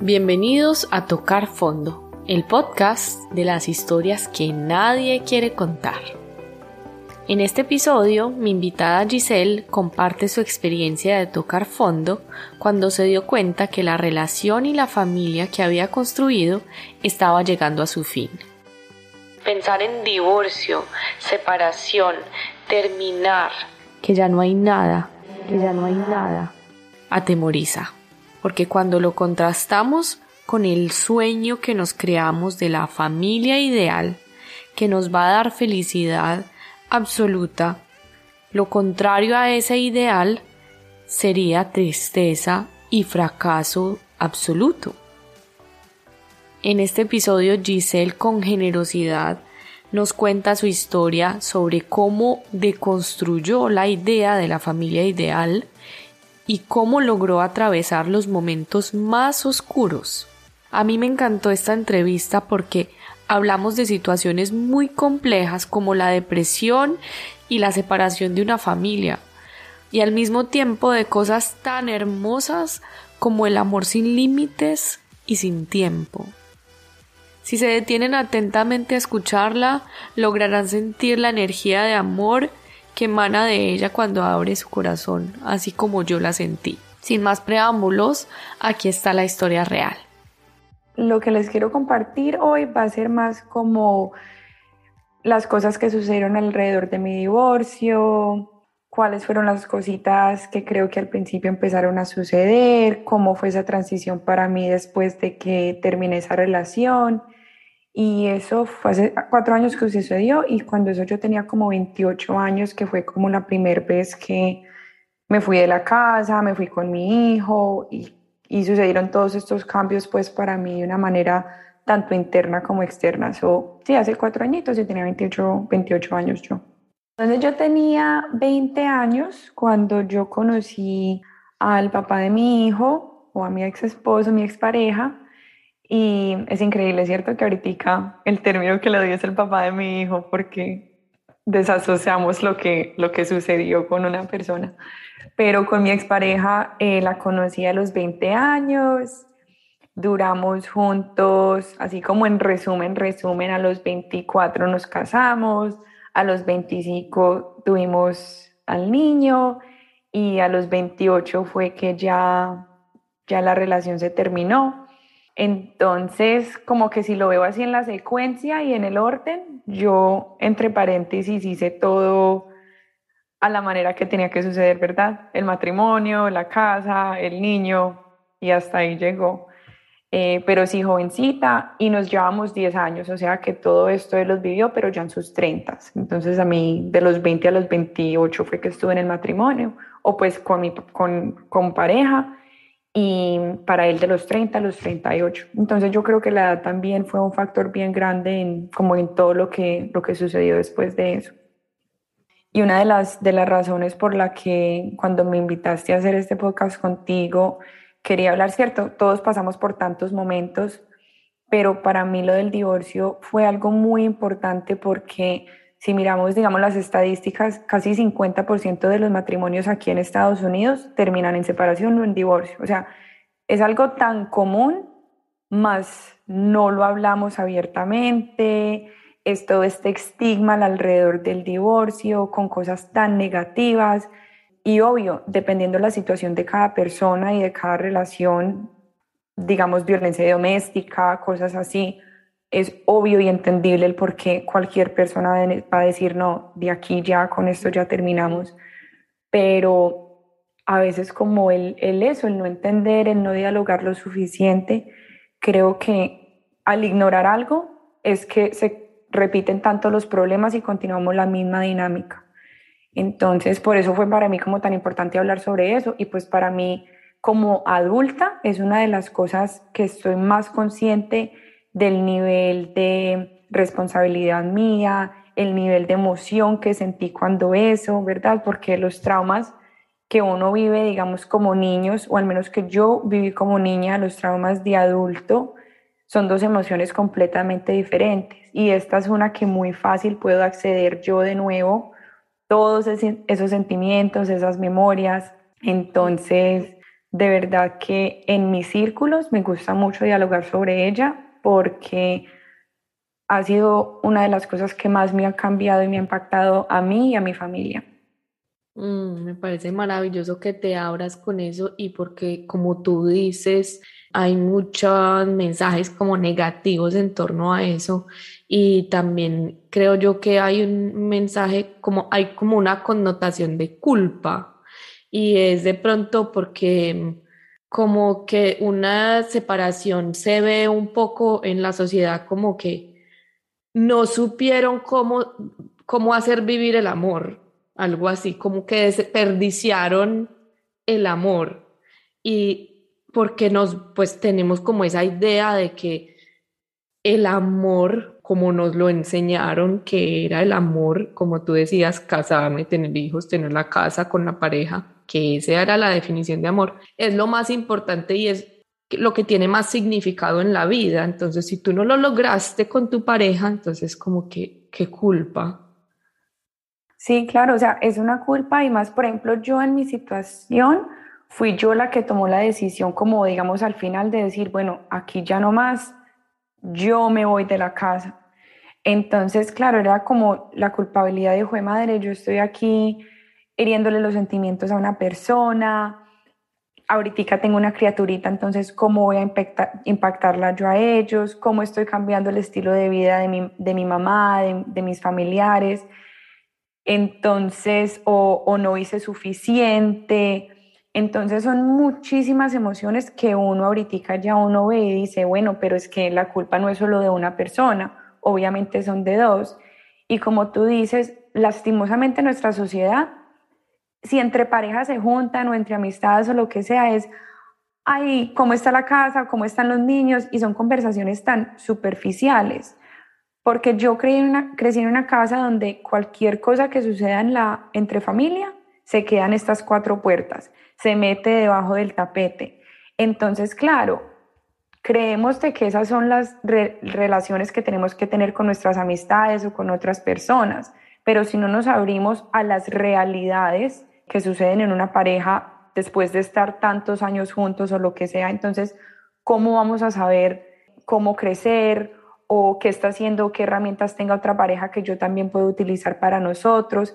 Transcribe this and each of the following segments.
Bienvenidos a Tocar Fondo, el podcast de las historias que nadie quiere contar. En este episodio, mi invitada Giselle comparte su experiencia de tocar fondo cuando se dio cuenta que la relación y la familia que había construido estaba llegando a su fin. Pensar en divorcio, separación, terminar, que ya no hay nada, que ya no hay nada, atemoriza porque cuando lo contrastamos con el sueño que nos creamos de la familia ideal, que nos va a dar felicidad absoluta, lo contrario a ese ideal sería tristeza y fracaso absoluto. En este episodio Giselle con generosidad nos cuenta su historia sobre cómo deconstruyó la idea de la familia ideal y cómo logró atravesar los momentos más oscuros. A mí me encantó esta entrevista porque hablamos de situaciones muy complejas como la depresión y la separación de una familia, y al mismo tiempo de cosas tan hermosas como el amor sin límites y sin tiempo. Si se detienen atentamente a escucharla, lograrán sentir la energía de amor que emana de ella cuando abre su corazón, así como yo la sentí. Sin más preámbulos, aquí está la historia real. Lo que les quiero compartir hoy va a ser más como las cosas que sucedieron alrededor de mi divorcio, cuáles fueron las cositas que creo que al principio empezaron a suceder, cómo fue esa transición para mí después de que terminé esa relación y eso fue hace cuatro años que sucedió y cuando eso yo tenía como 28 años, que fue como la primera vez que me fui de la casa, me fui con mi hijo y, y sucedieron todos estos cambios pues para mí de una manera tanto interna como externa. So, sí, hace cuatro añitos yo tenía 28, 28 años yo. Entonces yo tenía 20 años cuando yo conocí al papá de mi hijo o a mi ex esposo, mi expareja, y es increíble, ¿cierto? Que ahorita el término que le doy es el papá de mi hijo porque desasociamos lo que, lo que sucedió con una persona. Pero con mi expareja eh, la conocí a los 20 años, duramos juntos, así como en resumen, resumen, a los 24 nos casamos, a los 25 tuvimos al niño y a los 28 fue que ya, ya la relación se terminó. Entonces, como que si lo veo así en la secuencia y en el orden, yo entre paréntesis hice todo a la manera que tenía que suceder, ¿verdad? El matrimonio, la casa, el niño, y hasta ahí llegó. Eh, pero sí, jovencita, y nos llevamos 10 años, o sea que todo esto de los vivió, pero ya en sus 30. Entonces a mí de los 20 a los 28 fue que estuve en el matrimonio, o pues con, mi, con, con pareja, y para él de los 30 a los 38. Entonces yo creo que la edad también fue un factor bien grande en, como en todo lo que, lo que sucedió después de eso. Y una de las, de las razones por la que cuando me invitaste a hacer este podcast contigo, quería hablar, cierto, todos pasamos por tantos momentos, pero para mí lo del divorcio fue algo muy importante porque si miramos, digamos, las estadísticas, casi 50% de los matrimonios aquí en Estados Unidos terminan en separación o en divorcio. O sea, es algo tan común, más no lo hablamos abiertamente, es todo este estigma alrededor del divorcio, con cosas tan negativas. Y obvio, dependiendo de la situación de cada persona y de cada relación, digamos, violencia doméstica, cosas así, es obvio y entendible el por qué cualquier persona va a decir, no, de aquí ya, con esto ya terminamos. Pero a veces como el, el eso, el no entender, el no dialogar lo suficiente, creo que al ignorar algo es que se repiten tanto los problemas y continuamos la misma dinámica. Entonces, por eso fue para mí como tan importante hablar sobre eso y pues para mí como adulta es una de las cosas que estoy más consciente del nivel de responsabilidad mía, el nivel de emoción que sentí cuando eso, ¿verdad? Porque los traumas que uno vive, digamos, como niños, o al menos que yo viví como niña, los traumas de adulto, son dos emociones completamente diferentes. Y esta es una que muy fácil puedo acceder yo de nuevo, todos esos sentimientos, esas memorias. Entonces, de verdad que en mis círculos me gusta mucho dialogar sobre ella porque ha sido una de las cosas que más me ha cambiado y me ha impactado a mí y a mi familia. Mm, me parece maravilloso que te abras con eso y porque como tú dices, hay muchos mensajes como negativos en torno a eso y también creo yo que hay un mensaje como hay como una connotación de culpa y es de pronto porque como que una separación se ve un poco en la sociedad como que no supieron cómo, cómo hacer vivir el amor, algo así, como que desperdiciaron el amor. Y porque nos pues tenemos como esa idea de que el amor como nos lo enseñaron que era el amor, como tú decías, casarme, tener hijos, tener la casa con la pareja, que esa era la definición de amor, es lo más importante y es lo que tiene más significado en la vida. Entonces, si tú no lo lograste con tu pareja, entonces como que, qué culpa. Sí, claro, o sea, es una culpa y más, por ejemplo, yo en mi situación fui yo la que tomó la decisión como, digamos, al final de decir, bueno, aquí ya no más, yo me voy de la casa. Entonces, claro, era como la culpabilidad de, de madre, yo estoy aquí hiriéndole los sentimientos a una persona. Ahorita tengo una criaturita, entonces, ¿cómo voy a impactarla yo a ellos? ¿Cómo estoy cambiando el estilo de vida de mi, de mi mamá, de, mis familiares? Entonces, o, o no hice suficiente. Entonces son muchísimas emociones que uno ahorita ya uno ve y dice, bueno, pero es que la culpa no es solo de una persona, obviamente son de dos. Y como tú dices, lastimosamente nuestra sociedad si entre parejas se juntan o entre amistades o lo que sea, es, ay, ¿cómo está la casa? ¿Cómo están los niños? Y son conversaciones tan superficiales. Porque yo crecí en una, crecí en una casa donde cualquier cosa que suceda en la, entre familia se quedan estas cuatro puertas, se mete debajo del tapete. Entonces, claro, creemos de que esas son las relaciones que tenemos que tener con nuestras amistades o con otras personas, pero si no nos abrimos a las realidades que suceden en una pareja después de estar tantos años juntos o lo que sea. Entonces, ¿cómo vamos a saber cómo crecer o qué está haciendo, qué herramientas tenga otra pareja que yo también puedo utilizar para nosotros?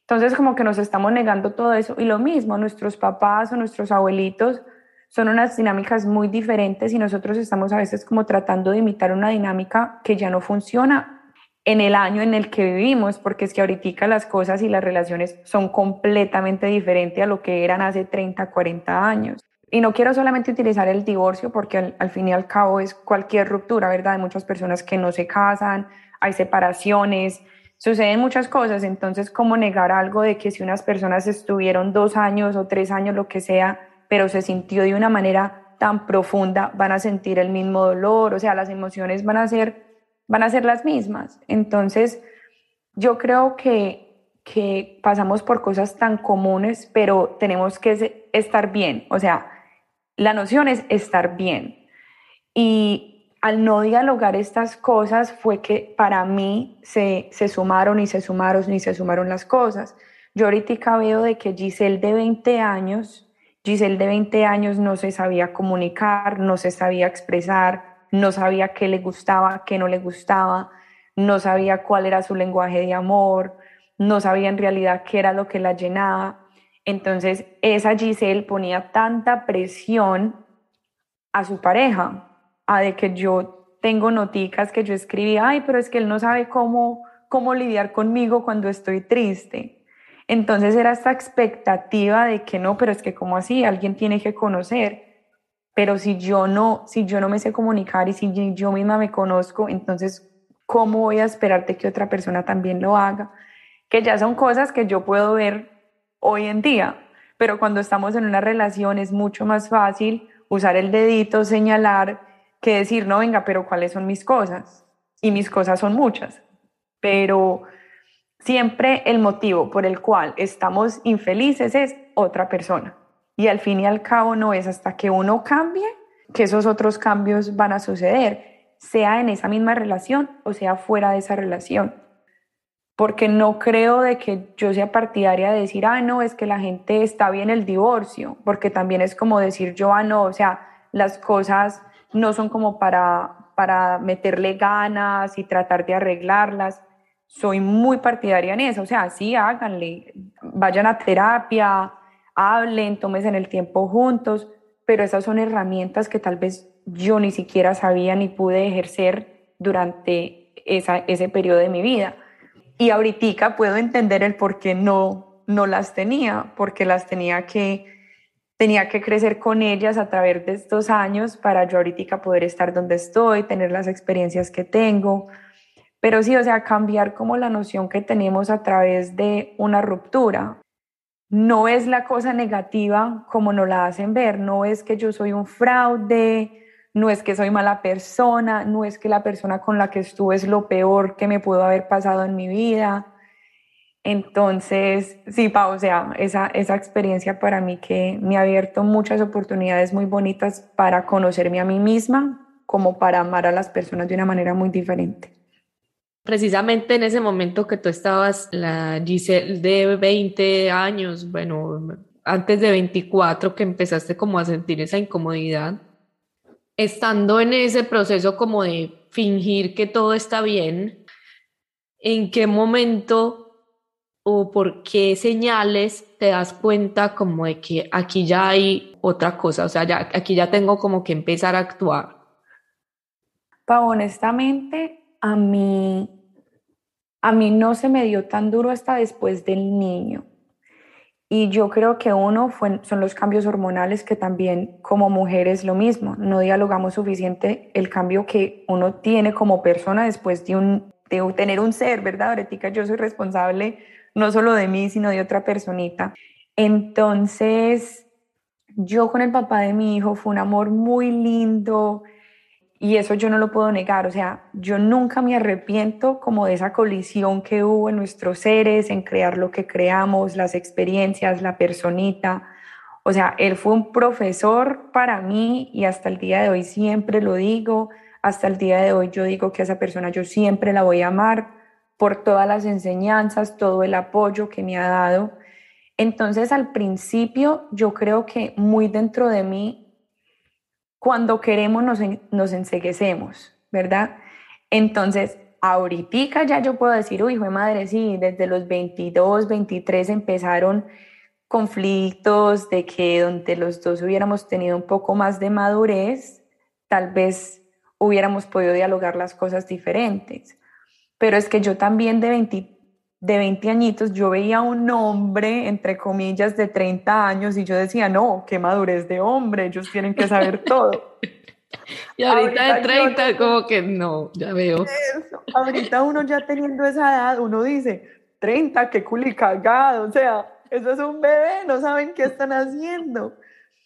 Entonces, como que nos estamos negando todo eso. Y lo mismo, nuestros papás o nuestros abuelitos son unas dinámicas muy diferentes y nosotros estamos a veces como tratando de imitar una dinámica que ya no funciona en el año en el que vivimos, porque es que ahorita las cosas y las relaciones son completamente diferentes a lo que eran hace 30, 40 años. Y no quiero solamente utilizar el divorcio, porque al, fin y al cabo es cualquier ruptura, ¿verdad? Hay muchas personas que no se casan, hay separaciones, suceden muchas cosas. Entonces, ¿cómo negar algo de que si unas personas estuvieron dos años o tres años, lo que sea, pero se sintió de una manera tan profunda, van a sentir el mismo dolor? O sea, las emociones van a ser van a ser las mismas. Entonces, yo creo que, que pasamos por cosas tan comunes, pero tenemos que estar bien. O sea, la noción es estar bien. Y al no dialogar estas cosas fue que para mí se, se sumaron y se sumaron y se sumaron las cosas. Yo ahorita veo de que Giselle de 20 años, Giselle de 20 años no se sabía comunicar, no se sabía expresar, no sabía qué le gustaba, qué no le gustaba, no sabía cuál era su lenguaje de amor, no sabía en realidad qué era lo que la llenaba. Entonces, esa Giselle ponía tanta presión a su pareja, a de que yo tengo noticas que yo escribí, ay, pero es que él no sabe cómo, cómo lidiar conmigo cuando estoy triste. Entonces era esta expectativa de que no, pero es que como así, alguien tiene que conocer. Pero si yo no, si yo no me sé comunicar y si yo misma me conozco, entonces, ¿cómo voy a esperarte que otra persona también lo haga? Que ya son cosas que yo puedo ver hoy en día, pero cuando estamos en una relación es mucho más fácil usar el dedito, señalar, que decir, no, venga, pero ¿cuáles son mis cosas? Y mis cosas son muchas. Pero siempre el motivo por el cual estamos infelices es otra persona. Y al fin y al cabo no es hasta que uno cambie que esos otros cambios van a suceder, sea en esa misma relación o sea fuera de esa relación. porque no creo de que yo sea partidaria de decir, ah, no, es que la gente está bien el divorcio, porque también es como decir yo, ah, no, o sea, las cosas no son como para, para meterle ganas y tratar de arreglarlas. Soy muy partidaria en eso, o sea, sí, háganle, vayan a terapia, hablen, en el tiempo juntos, pero esas son herramientas que tal vez yo ni siquiera sabía ni pude ejercer durante esa, ese periodo de mi vida. Y ahorita puedo entender el por qué no, no las tenía, porque las tenía que, tenía que crecer con ellas a través de estos años para yo ahorita poder estar donde estoy, tener las experiencias que tengo. Pero sí, o sea, cambiar como la noción que tenemos a través de una ruptura. No es la cosa negativa como nos la hacen ver, no es que yo soy un fraude, no es que soy mala persona, no es que la persona con la que estuve es lo peor que me pudo haber pasado en mi vida. Entonces, sí, pa, o sea, esa, esa experiencia para mí que me ha abierto muchas oportunidades muy bonitas para conocerme a mí misma, como para amar a las personas de una manera muy diferente. Precisamente en ese momento que tú estabas, la Giselle de 20 años, bueno, antes de 24, que empezaste como a sentir esa incomodidad, estando en ese proceso como de fingir que todo está bien, ¿en qué momento o por qué señales te das cuenta como de que aquí ya hay otra cosa? O sea, ya, aquí ya tengo como que empezar a actuar. Pa, honestamente, a mí, a mí no se me dio tan duro hasta después del niño. Y yo creo que uno son los cambios hormonales que también como mujeres lo mismo. No dialogamos suficiente el cambio que uno tiene como persona después de, un, de tener un ser, ¿verdad? Ahorita yo soy responsable no solo de mí, sino de otra personita. Entonces, yo con el papá de mi hijo fue un amor muy lindo, y eso yo no lo puedo negar, o sea, yo nunca me arrepiento como de esa colisión que hubo en nuestros seres, en crear lo que creamos, las experiencias, la personita. O sea, él fue un profesor para mí y hasta el día de hoy siempre lo digo, hasta el día de hoy yo digo que esa persona yo siempre la voy a amar por todas las enseñanzas, todo el apoyo que me ha dado. Entonces al principio yo creo que muy dentro de mí cuando queremos nos, nos enseguecemos, ¿verdad? Entonces, ahorita ya yo puedo decir, uy, hijo de madre, sí, desde los 22, 23 empezaron conflictos de que donde los dos hubiéramos tenido un poco más de madurez, tal vez hubiéramos podido dialogar las cosas diferentes. Pero es que yo también de 20, de 20 añitos, yo veía un hombre, entre comillas, de 30 años y yo decía, no, qué madurez de hombre, ellos tienen que saber todo. y ahorita, de 30, como que no, ya veo. Ahorita uno ya teniendo esa edad, uno dice, 30, qué culi cagado, o sea, eso es un bebé, no saben qué están haciendo.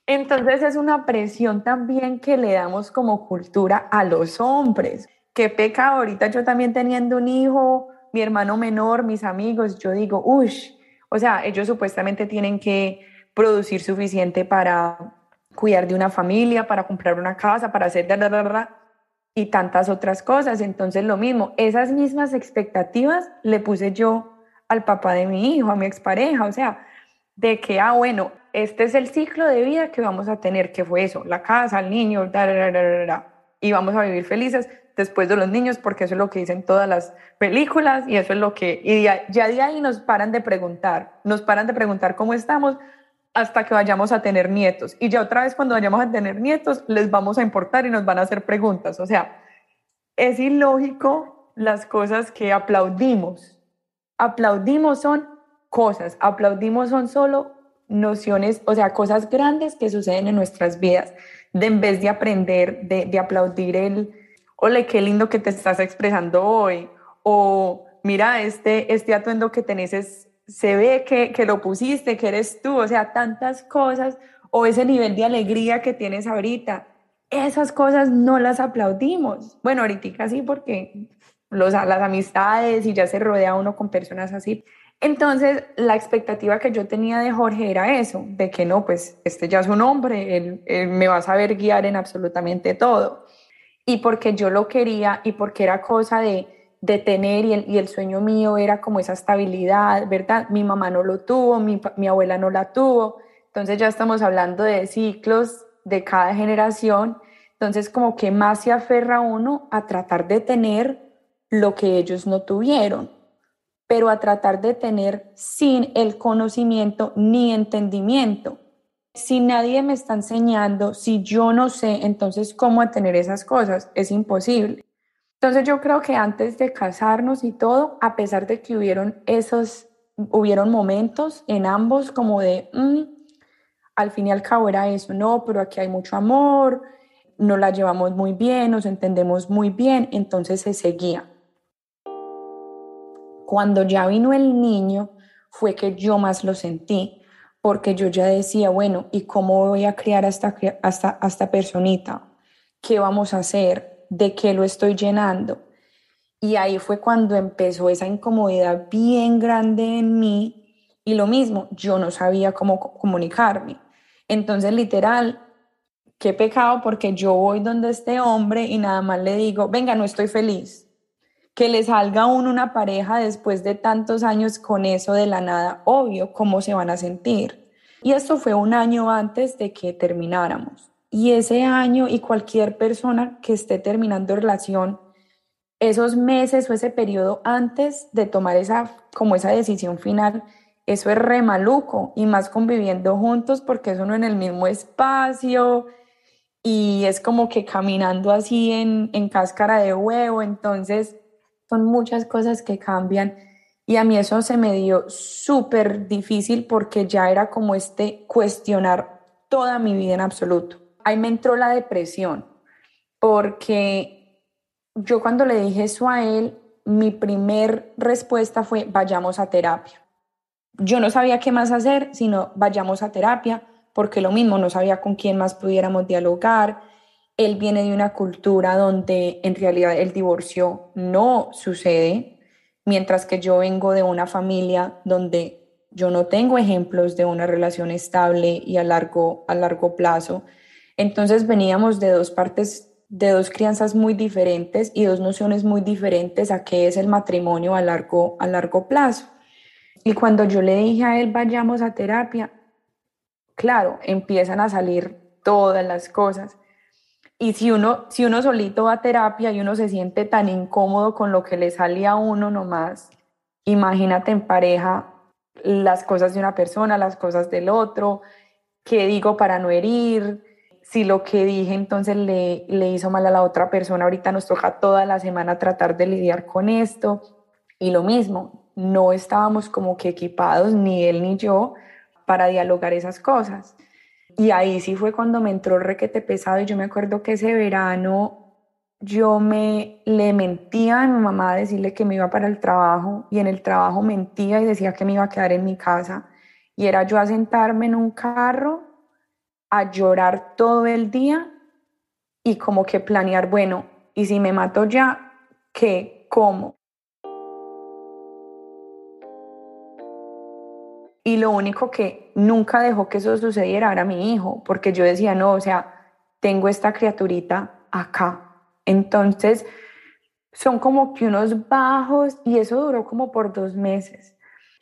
Entonces es una presión también que le damos como cultura a los hombres. Qué pecado, ahorita yo también teniendo un hijo, mi hermano menor, mis amigos, yo digo, uff, o sea, ellos supuestamente tienen que producir suficiente para cuidar de una familia, para comprar una casa, para hacer y tantas otras cosas. Entonces, lo mismo, esas mismas expectativas le puse yo al papá de mi hijo, a mi expareja, o sea, de que, ah, bueno, este es el ciclo de vida que vamos a tener, que fue eso, la casa, el niño, y vamos a vivir felices después de los niños, porque eso es lo que dicen todas las películas y eso es lo que, y ya, de ahí nos paran de preguntar, nos paran de preguntar cómo estamos hasta que vayamos a tener nietos. Y ya otra vez cuando vayamos a tener nietos, les vamos a importar y nos van a hacer preguntas. O sea, es ilógico las cosas que aplaudimos. Aplaudimos son cosas, aplaudimos son solo nociones, o sea, cosas grandes que suceden en nuestras vidas, de en vez de aprender, de, de aplaudir el, ole, qué lindo que te estás expresando hoy, o mira, este, este atuendo que tenés se ve que, que lo pusiste, que eres tú, o sea, tantas cosas, o ese nivel de alegría que tienes ahorita, esas cosas no las aplaudimos. Bueno, ahorita sí porque los, las amistades y ya se rodea uno con personas así. Entonces, la expectativa que yo tenía de Jorge era eso, de que no, pues este ya es un hombre, él, él me va a saber guiar en absolutamente todo y porque yo lo quería y porque era cosa de, de tener y el, y el, sueño mío era como esa estabilidad, ¿verdad? Mi mamá no lo tuvo, mi, mi abuela no la tuvo, entonces ya estamos hablando de ciclos de cada generación, entonces como que más se aferra uno a tratar de tener lo que ellos no tuvieron, pero a tratar de tener sin el conocimiento ni entendimiento. Si nadie me está enseñando, si yo no sé, entonces cómo tener esas cosas es imposible. Entonces yo creo que antes de casarnos y todo, a pesar de que hubieron esos, hubieron momentos en ambos como de, mm, al fin y al cabo era eso, no, pero aquí hay mucho amor, nos la llevamos muy bien, nos entendemos muy bien, entonces se seguía. Cuando ya vino el niño, fue que yo más lo sentí, porque yo ya decía, bueno, ¿y cómo voy a criar a esta, a esta personita? ¿Qué vamos a hacer? de qué lo estoy llenando. Y ahí fue cuando empezó esa incomodidad bien grande en mí y lo mismo, yo no sabía cómo comunicarme. Entonces, literal, qué pecado porque yo voy donde este hombre y nada más le digo, venga, no estoy feliz. Que le salga aún una pareja después de tantos años con eso de la nada, obvio, cómo se van a sentir. Y esto fue un año antes de que termináramos. Y ese año y cualquier persona que esté terminando relación, esos meses o ese periodo antes de tomar esa, como esa decisión final, eso es re maluco y más conviviendo juntos porque eso no en el mismo espacio y es como que caminando así en, en cáscara de huevo, entonces son muchas cosas que cambian y a mí eso se me dio súper difícil porque ya era como este cuestionar toda mi vida en absoluto ahí me entró la depresión, porque yo cuando le dije eso a él, mi primer respuesta fue, vayamos a terapia. Yo no sabía qué más hacer, sino vayamos a terapia, porque lo mismo, no sabía con quién más pudiéramos dialogar. Él viene de una cultura donde en realidad el divorcio no sucede, mientras que yo vengo de una familia donde yo no tengo ejemplos de una relación estable y a largo, a largo plazo. Entonces veníamos de dos partes, de dos crianzas muy diferentes y dos nociones muy diferentes a qué es el matrimonio a largo, a largo plazo. Y cuando yo le dije a él, vayamos a terapia, claro, empiezan a salir todas las cosas. Y si uno, si uno solito va a terapia y uno se siente tan incómodo con lo que le sale a uno nomás, imagínate en pareja las cosas de una persona, las cosas del otro, qué digo para no herir, si lo que dije entonces le, le hizo mal a la otra persona, ahorita nos toca toda la semana tratar de lidiar con esto. Y lo mismo, no estábamos como que equipados, ni él ni yo, para dialogar esas cosas. Y ahí sí fue cuando me entró requete pesado y yo me acuerdo que ese verano yo me le mentía a mi mamá a decirle que me iba para el trabajo y en el trabajo mentía y decía que me iba a quedar en mi casa. Y era yo a sentarme en un carro a llorar todo el día y como que planear, bueno, y si me mato ya, ¿qué? ¿Cómo? Y lo único que nunca dejó que eso sucediera era mi hijo, porque yo decía, no, o sea, tengo esta criaturita acá. Entonces, son como que unos bajos y eso duró como por dos meses.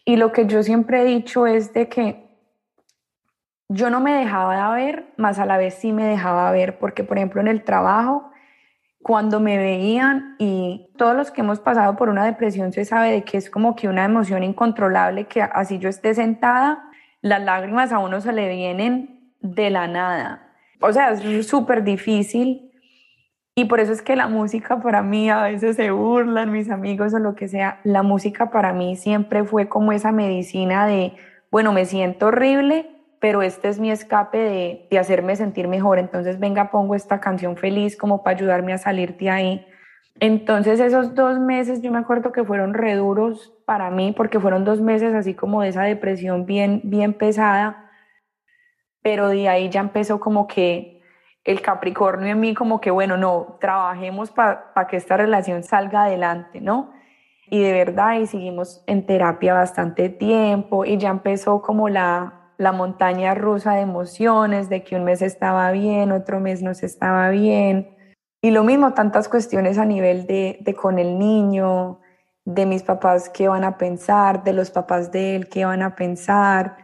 Y lo que yo siempre he dicho es de que yo no me dejaba ver, más a la vez sí me dejaba ver, porque por ejemplo en el trabajo, cuando me veían y todos los que hemos pasado por una depresión se sabe de que es como que una emoción incontrolable, que así yo esté sentada, las lágrimas a uno se le vienen de la nada. O sea, es súper difícil y por eso es que la música para mí, a veces se burlan mis amigos o lo que sea, la música para mí siempre fue como esa medicina de, bueno, me siento horrible, pero este es mi escape de, de, hacerme sentir mejor. Entonces, venga, pongo esta canción feliz como para ayudarme a salir de ahí. Entonces, esos dos meses yo me acuerdo que fueron reduros para mí, porque fueron dos meses así como de esa depresión bien, bien pesada, pero de ahí ya empezó como que el Capricornio en mí como que, bueno, no, trabajemos para que esta relación salga adelante, ¿no? Y de verdad, y seguimos en terapia bastante tiempo y ya empezó como la, la montaña rusa de emociones, de que un mes estaba bien, otro mes no se estaba bien. Y lo mismo, tantas cuestiones a nivel de, de con el niño, de mis papás qué van a pensar, de los papás de él qué van a pensar.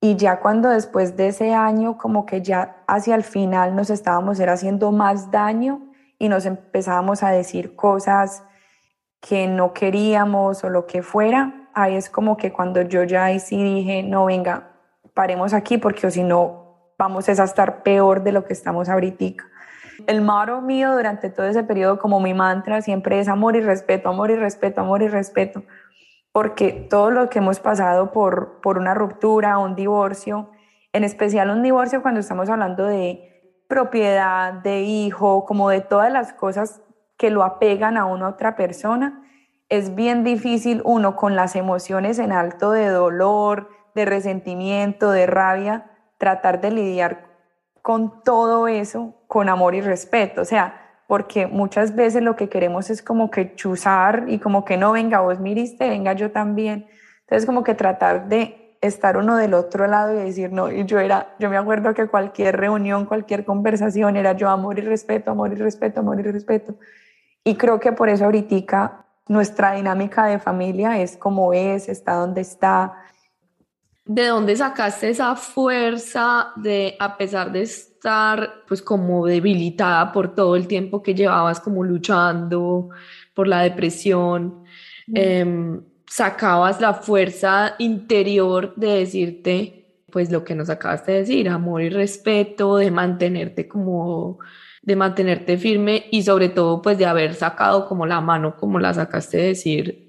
Y ya cuando después de ese año, como que ya hacia el final nos estábamos haciendo más daño y nos empezábamos a decir cosas que no queríamos o lo que fuera, ahí es como que cuando yo ya ahí sí dije, no, venga, paremos aquí porque si no vamos a estar peor de lo que estamos ahorita. El maro mío durante todo ese periodo, como mi mantra, siempre es amor y respeto, amor y respeto, amor y respeto, porque todo lo que hemos pasado por, por una ruptura, un divorcio, en especial un divorcio cuando estamos hablando de propiedad, de hijo, como de todas las cosas que lo apegan a una otra persona, es bien difícil uno con las emociones en alto de dolor, de resentimiento, de rabia, tratar de lidiar con todo eso con amor y respeto, o sea, porque muchas veces lo que queremos es como que chuzar y como que no, venga, vos miriste, venga, yo también. Entonces, como que tratar de estar uno del otro lado y decir, no, y yo era, yo me acuerdo que cualquier reunión, cualquier conversación era yo amor y respeto, amor y respeto, amor y respeto. Y creo que por eso ahorita nuestra dinámica de familia es como es, está donde está, ¿De dónde sacaste esa fuerza de, a pesar de estar pues como debilitada por todo el tiempo que llevabas como luchando por la depresión, em, sacabas la fuerza interior de decirte pues lo que nos acabaste de decir, amor y respeto, de mantenerte como de mantenerte firme y sobre todo pues de haber sacado como la mano como la sacaste de decir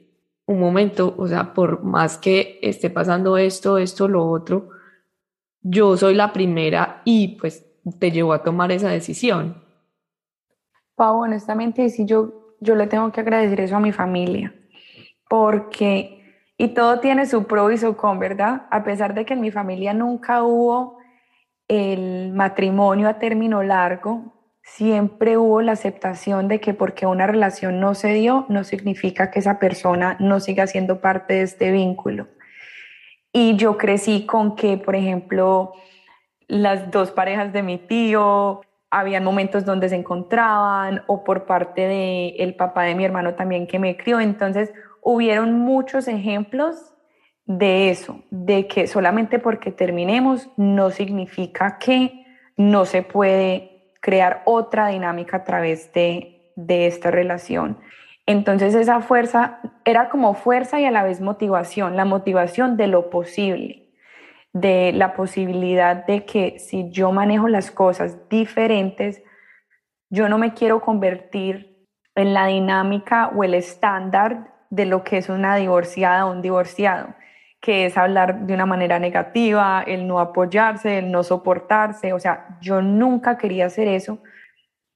un momento, o sea, por más que esté pasando esto, esto, lo otro, yo soy la primera y pues te llevó a tomar esa decisión. Pau, honestamente, sí, yo, yo le tengo que agradecer eso a mi familia, porque, y todo tiene su pro y su con, ¿verdad? A pesar de que en mi familia nunca hubo el matrimonio a término largo, siempre hubo la aceptación de que porque una relación no se dio, no significa que esa persona no siga siendo parte de este vínculo. Y yo crecí con que, por ejemplo, las dos parejas de mi tío, habían momentos donde se encontraban, o por parte del el papá de mi hermano también que me crió. Entonces, hubieron muchos ejemplos de eso, de que solamente porque terminemos no significa que no se puede crear otra dinámica a través de, de esta relación. Entonces esa fuerza era como fuerza y a la vez motivación, la motivación de lo posible, de la posibilidad de que si yo manejo las cosas diferentes, yo no me quiero convertir en la dinámica o el estándar de lo que es una divorciada o un divorciado que es hablar de una manera negativa, el no apoyarse, el no soportarse. O sea, yo nunca quería hacer eso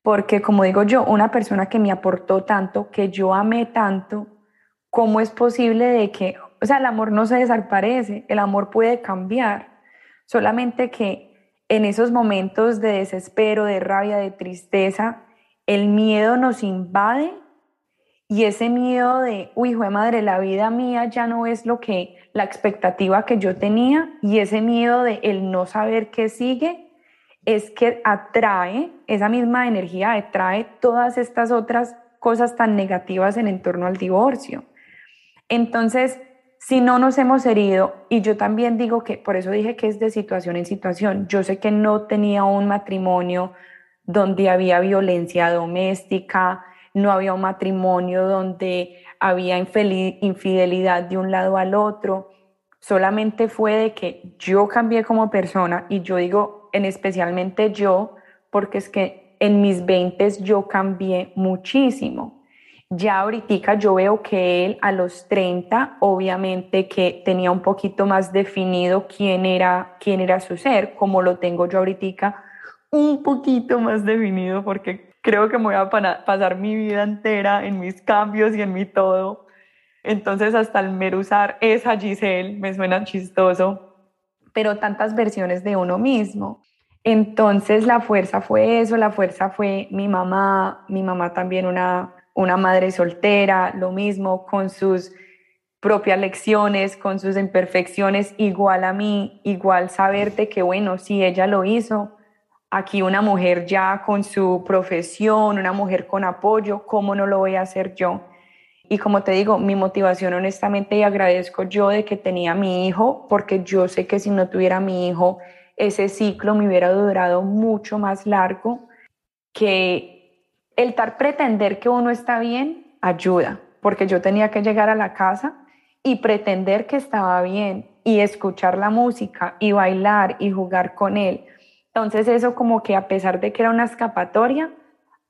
porque, como digo yo, una persona que me aportó tanto, que yo amé tanto, ¿cómo es posible de que, o sea, el amor no se desaparece, el amor puede cambiar, solamente que en esos momentos de desespero, de rabia, de tristeza, el miedo nos invade y ese miedo de, uy, hijo de madre, la vida mía ya no es lo que, la expectativa que yo tenía y ese miedo de el no saber qué sigue, es que atrae, esa misma energía atrae todas estas otras cosas tan negativas en torno al divorcio. Entonces, si no nos hemos herido, y yo también digo que, por eso dije que es de situación en situación, yo sé que no tenía un matrimonio donde había violencia doméstica, no había un matrimonio donde había infidelidad de un lado al otro, solamente fue de que yo cambié como persona y yo digo en especialmente yo, porque es que en mis 20 yo cambié muchísimo. Ya ahorita yo veo que él a los 30, obviamente que tenía un poquito más definido quién era, quién era su ser, como lo tengo yo ahorita, un poquito más definido porque creo que me voy a pasar mi vida entera en mis cambios y en mi todo. Entonces hasta el mero usar esa Giselle me suena chistoso, pero tantas versiones de uno mismo. Entonces la fuerza fue eso, la fuerza fue mi mamá, mi mamá también una, una madre soltera, lo mismo con sus propias lecciones, con sus imperfecciones, igual a mí, igual saberte que bueno, si ella lo hizo, aquí una mujer ya con su profesión, una mujer con apoyo, ¿cómo no lo voy a hacer yo? Y como te digo, mi motivación honestamente y agradezco yo de que tenía a mi hijo, porque yo sé que si no tuviera a mi hijo, ese ciclo me hubiera durado mucho más largo, que el tal pretender que uno está bien ayuda, porque yo tenía que llegar a la casa y pretender que estaba bien y escuchar la música y bailar y jugar con él. Entonces eso como que a pesar de que era una escapatoria,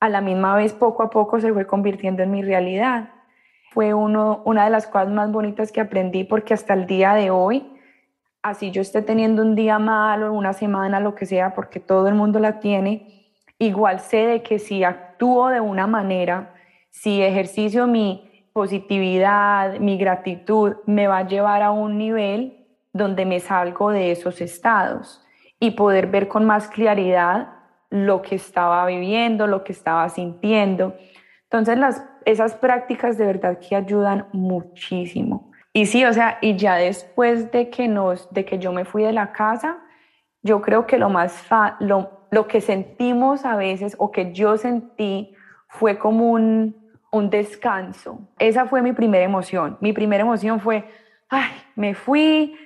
a la misma vez poco a poco se fue convirtiendo en mi realidad. Fue uno, una de las cosas más bonitas que aprendí porque hasta el día de hoy, así yo esté teniendo un día malo, una semana, lo que sea, porque todo el mundo la tiene, igual sé de que si actúo de una manera, si ejercicio mi positividad, mi gratitud, me va a llevar a un nivel donde me salgo de esos estados y poder ver con más claridad lo que estaba viviendo, lo que estaba sintiendo. Entonces las esas prácticas de verdad que ayudan muchísimo. Y sí, o sea, y ya después de que, nos, de que yo me fui de la casa, yo creo que lo más, lo, lo que sentimos a veces o que yo sentí fue como un, un descanso. Esa fue mi primera emoción. Mi primera emoción fue, ay, me fui,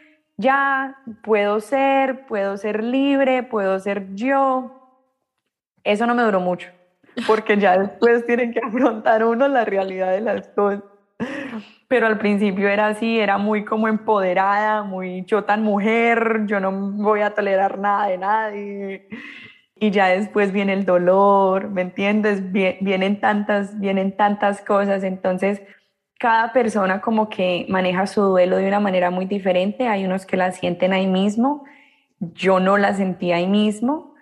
ya puedo ser, puedo ser libre, puedo ser yo. Eso no me duró mucho porque ya después tienen que afrontar uno la realidad de las cosas. Pero al principio era así, era muy como empoderada, muy yo tan mujer, yo no voy a tolerar nada de nadie. Y ya después viene el dolor, ¿me entiendes? Vienen tantas, vienen tantas cosas, entonces cada persona como que maneja su duelo de una manera muy diferente. Hay unos que la sienten ahí mismo, yo no la sentí ahí mismo,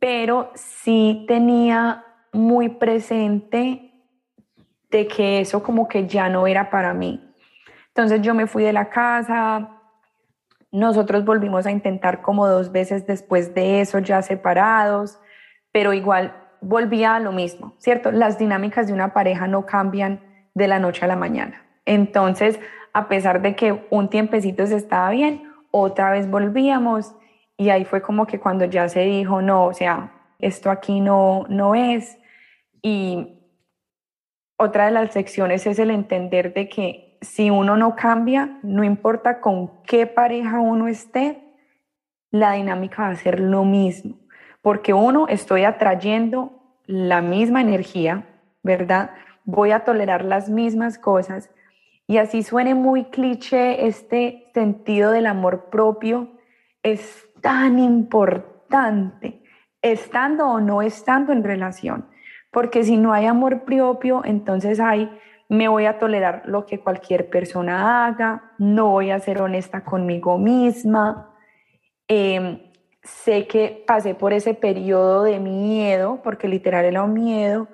pero sí tenía muy presente de que eso como que ya no era para mí. Entonces yo me fui de la casa, nosotros volvimos a intentar como dos veces después de eso, ya separados, pero igual volvía a lo mismo, ¿cierto? Las dinámicas de una pareja no cambian de la noche a la mañana. Entonces, a pesar de que un tiempecito se estaba bien, otra vez volvíamos y ahí fue como que cuando ya se dijo, no, o sea, esto aquí no, no es, y otra de las secciones es el entender de que si uno no cambia, no importa con qué pareja uno esté, la dinámica va a ser lo mismo, porque uno estoy atrayendo la misma energía, ¿verdad? Voy a tolerar las mismas cosas. Y así suene muy cliché, este sentido del amor propio. Es tan importante, estando o no estando en relación. Porque si no hay amor propio, entonces hay, me voy a tolerar lo que cualquier persona haga, no voy a ser honesta conmigo misma. Em, sé que pasé por ese periodo de miedo, porque literal era un miedo,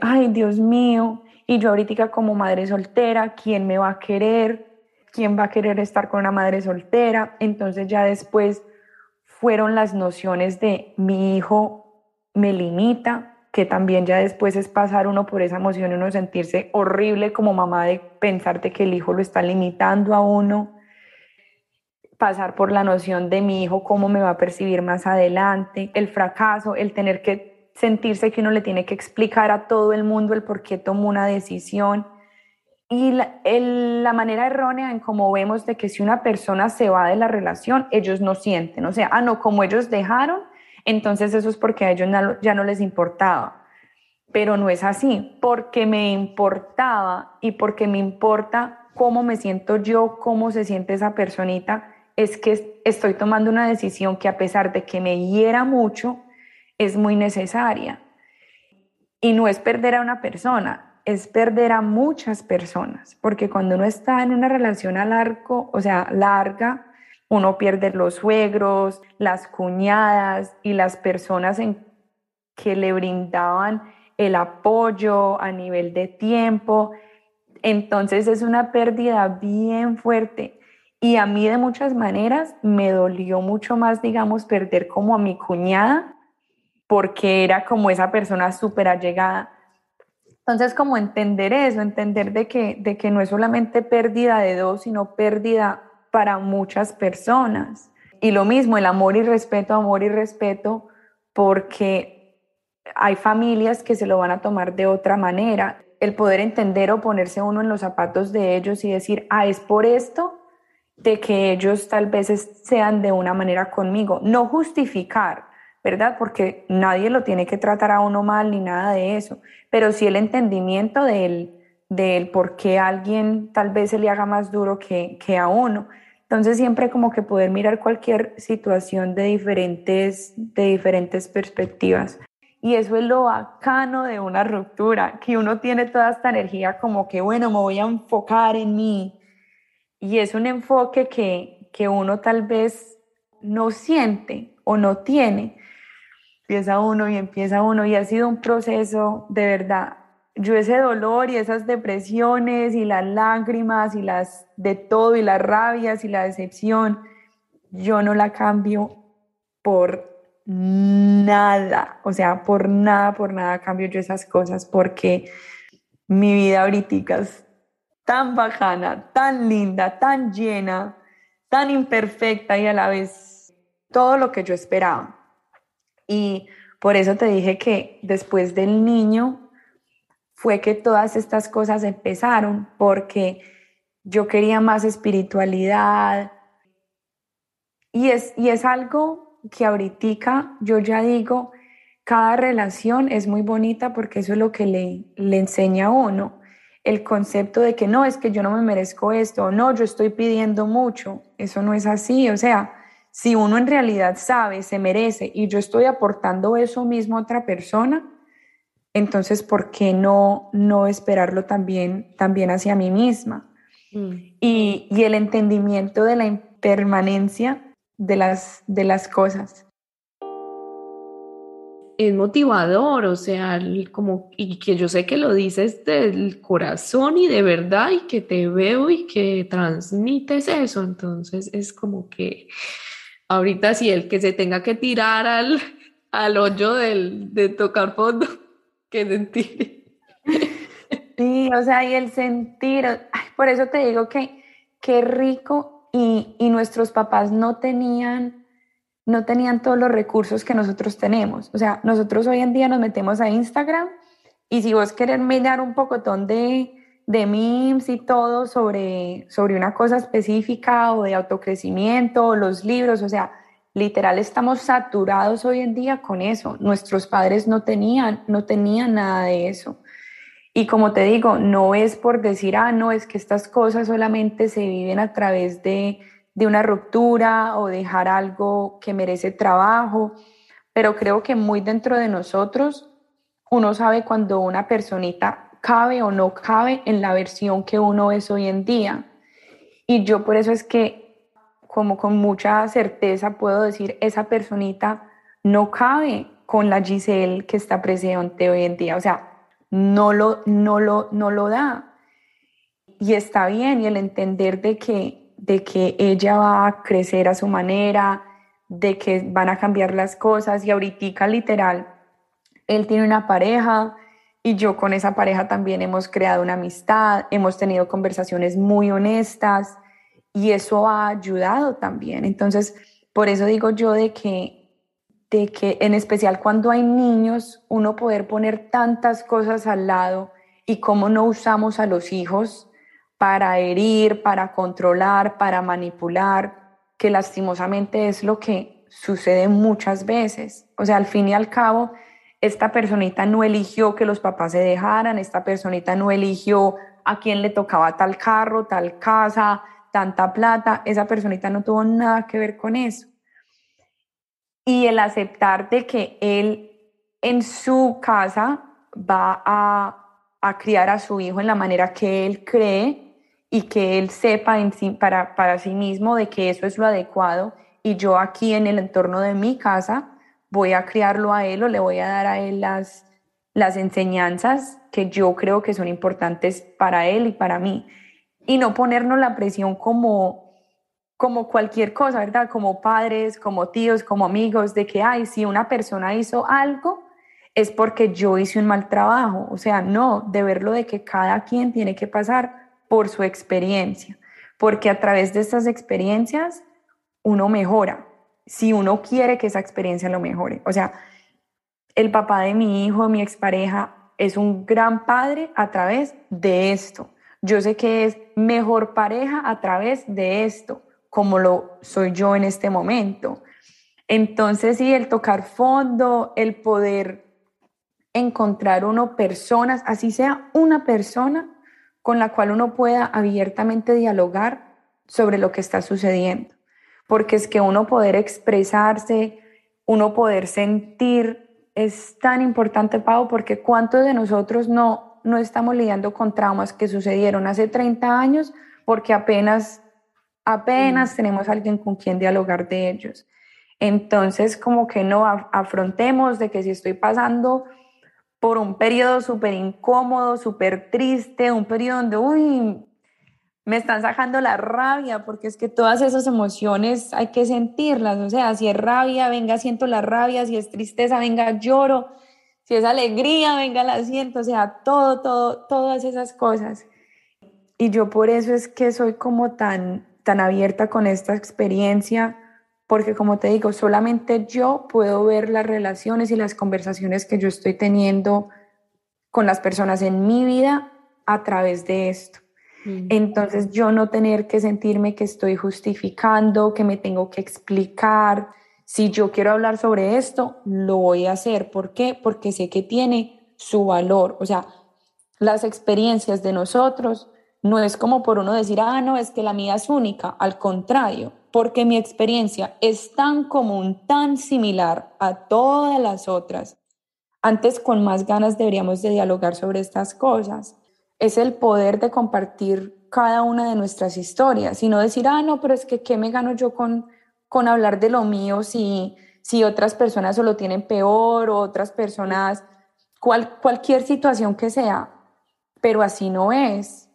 ay Dios mío, y yo ahorita como madre soltera, ¿quién me va a querer? ¿Quién va a querer estar con una madre soltera? Entonces ya después fueron las nociones de mi hijo me limita, que también ya después es pasar uno por esa emoción uno sentirse horrible como mamá de pensarte que el hijo lo está limitando a uno, pasar por la noción de mi hijo, cómo me va a percibir más adelante, el fracaso, el tener que sentirse que uno le tiene que explicar a todo el mundo el por qué tomó una decisión. Y la, la, manera errónea en cómo vemos de que si una persona se va de la relación, ellos no sienten, o sea, ah, no, como ellos dejaron, entonces eso es porque a ellos ya no les importaba. Pero no es así, porque me importaba y porque me importa cómo me siento yo, cómo se siente esa personita, es que estoy tomando una decisión que a pesar de que me hiera mucho, es muy necesaria. Y no es perder a una persona, es perder a muchas personas, porque cuando uno está en una relación a largo, o sea, larga, uno pierde los suegros, las cuñadas y las personas en que le brindaban el apoyo a nivel de tiempo. Entonces es una pérdida bien fuerte. Y a mí de muchas maneras me dolió mucho más, digamos, perder como a mi cuñada, porque era como esa persona súper allegada. Entonces, como entender eso, entender de que, de que no es solamente pérdida de dos, sino pérdida para muchas personas. Y lo mismo, el amor y respeto, amor y respeto porque hay familias que se lo van a tomar de otra manera. El poder entender o ponerse uno en los zapatos de ellos y decir, ah, es por esto de que ellos tal vez sean de una manera conmigo. No justificar, ¿verdad? Porque nadie lo tiene que tratar a uno mal ni nada de eso, pero sí el entendimiento del, del por qué a alguien tal vez se le haga más duro que, que a uno. Entonces siempre como que poder mirar cualquier situación de diferentes, de diferentes perspectivas. Y eso es lo bacano de una ruptura, que uno tiene toda esta energía como que, bueno, me voy a enfocar en mí. Y es un enfoque que, que uno tal vez no siente o no tiene. Empieza uno y empieza uno y ha sido un proceso de verdad yo ese dolor y esas depresiones y las lágrimas y las de todo y las rabias y la decepción, yo no la cambio por nada, o sea, por nada, por nada cambio yo esas cosas porque mi vida ahorita es tan bacana, tan linda, tan llena, tan imperfecta y a la vez todo lo que yo esperaba. Y por eso te dije que después del niño fue que todas estas cosas empezaron porque yo quería más espiritualidad. Y es, y es algo que ahorita yo ya digo, cada relación es muy bonita porque eso es lo que le, le enseña a uno, el concepto de que no, es que yo no me merezco esto, no, yo estoy pidiendo mucho, eso no es así, o sea, si uno en realidad sabe, se merece y yo estoy aportando eso mismo a otra persona, entonces, ¿por qué no, no esperarlo también, también hacia mí misma? Mm. Y, y, el entendimiento de la impermanencia de las, de las cosas. Es motivador, o sea, como, y que yo sé que lo dices del corazón y de verdad, y que te veo y que transmites eso, entonces es como que ahorita si el que se tenga que tirar al, al hoyo del, de tocar fondo, Qué sentir. Sí, o sea, y el sentir, por eso te digo que qué rico y, y, nuestros papás no tenían, no tenían todos los recursos que nosotros tenemos. O sea, nosotros hoy en día nos metemos a Instagram y si vos querés mirar un pocotón de, de memes y todo sobre, sobre una cosa específica o de autocrecimiento o los libros, o sea, Literal, estamos saturados hoy en día con eso. Nuestros padres no tenían, no tenían nada de eso. Y como te digo, no es por decir, ah, no, es que estas cosas solamente se viven a través de, de una ruptura o dejar algo que merece trabajo, pero creo que muy dentro de nosotros uno sabe cuando una personita cabe o no cabe en la versión que uno es hoy en día. Y yo por eso es que como con mucha certeza puedo decir, esa personita no cabe con la Giselle que está presente hoy en día, o sea, no lo, no lo, no lo da. Y está bien, y el entender de que, de que ella va a crecer a su manera, de que van a cambiar las cosas, y ahorita literal, él tiene una pareja, y yo con esa pareja también hemos creado una amistad, hemos tenido conversaciones muy honestas, y eso ha ayudado también. Entonces, por eso digo yo de que, de que en especial cuando hay niños, uno poder poner tantas cosas al lado y cómo no usamos a los hijos para herir, para controlar, para manipular, que lastimosamente es lo que sucede muchas veces. O sea, al fin y al cabo, esta personita no eligió que los papás se dejaran, esta personita no eligió a quién le tocaba tal carro, tal casa, tanta plata, esa personita no tuvo nada que ver con eso. Y el aceptar de que él en su casa va a, a criar a su hijo en la manera que él cree y que él sepa para, para sí mismo de que eso es lo adecuado y yo aquí en el entorno de mi casa voy a criarlo a él o le voy a dar a él las, las enseñanzas que yo creo que son importantes para él y para mí y no ponernos la presión como, como cualquier cosa, ¿verdad? Como padres, como tíos, como amigos, de que, ay, si una persona hizo algo, es porque yo hice un mal trabajo. O sea, no, de verlo de que cada quien tiene que pasar por su experiencia, porque a través de estas experiencias uno mejora, si uno quiere que esa experiencia lo mejore. O sea, el papá de mi hijo, mi expareja, es un gran padre a través de esto. Yo sé que es mejor pareja a través de esto, como lo soy yo en este momento. Entonces, sí, el tocar fondo, el poder encontrar uno personas, así sea una persona con la cual uno pueda abiertamente dialogar sobre lo que está sucediendo. Porque es que uno poder expresarse, uno poder sentir es tan importante, Pau, porque cuántos de nosotros no, no estamos lidiando con traumas que sucedieron hace 30 años porque apenas, apenas tenemos alguien con quien dialogar de ellos. Entonces, como que no afrontemos de que si estoy pasando por un periodo súper incómodo, súper triste, un periodo donde, uy, me están sacando la rabia, porque es que todas esas emociones hay que sentirlas, o sea, si es rabia, venga, siento la rabia, si es tristeza, venga, lloro, si es alegría, venga, la siento, o sea, todo, todo, todas esas cosas. Y yo por eso es que soy como tan, tan abierta con esta experiencia, porque como te digo, solamente yo puedo ver las relaciones y las conversaciones que yo estoy teniendo con las personas en mi vida a través de esto. Mm. Entonces yo no tener que sentirme que estoy justificando, que me tengo que explicar. Si yo quiero hablar sobre esto, lo voy a hacer. ¿Por qué? Porque sé que tiene su valor. O sea, las experiencias de nosotros no es como por uno decir, ah, no, es que la mía es única. Al contrario, porque mi experiencia es tan común, tan similar a todas las otras. Antes con más ganas deberíamos de dialogar sobre estas cosas es el poder de compartir cada una de nuestras historias y no decir, ah, no, pero es que ¿qué me gano yo con, con hablar de lo mío si, si otras personas o lo tienen peor o otras personas, cual, cualquier situación que sea, pero así no es.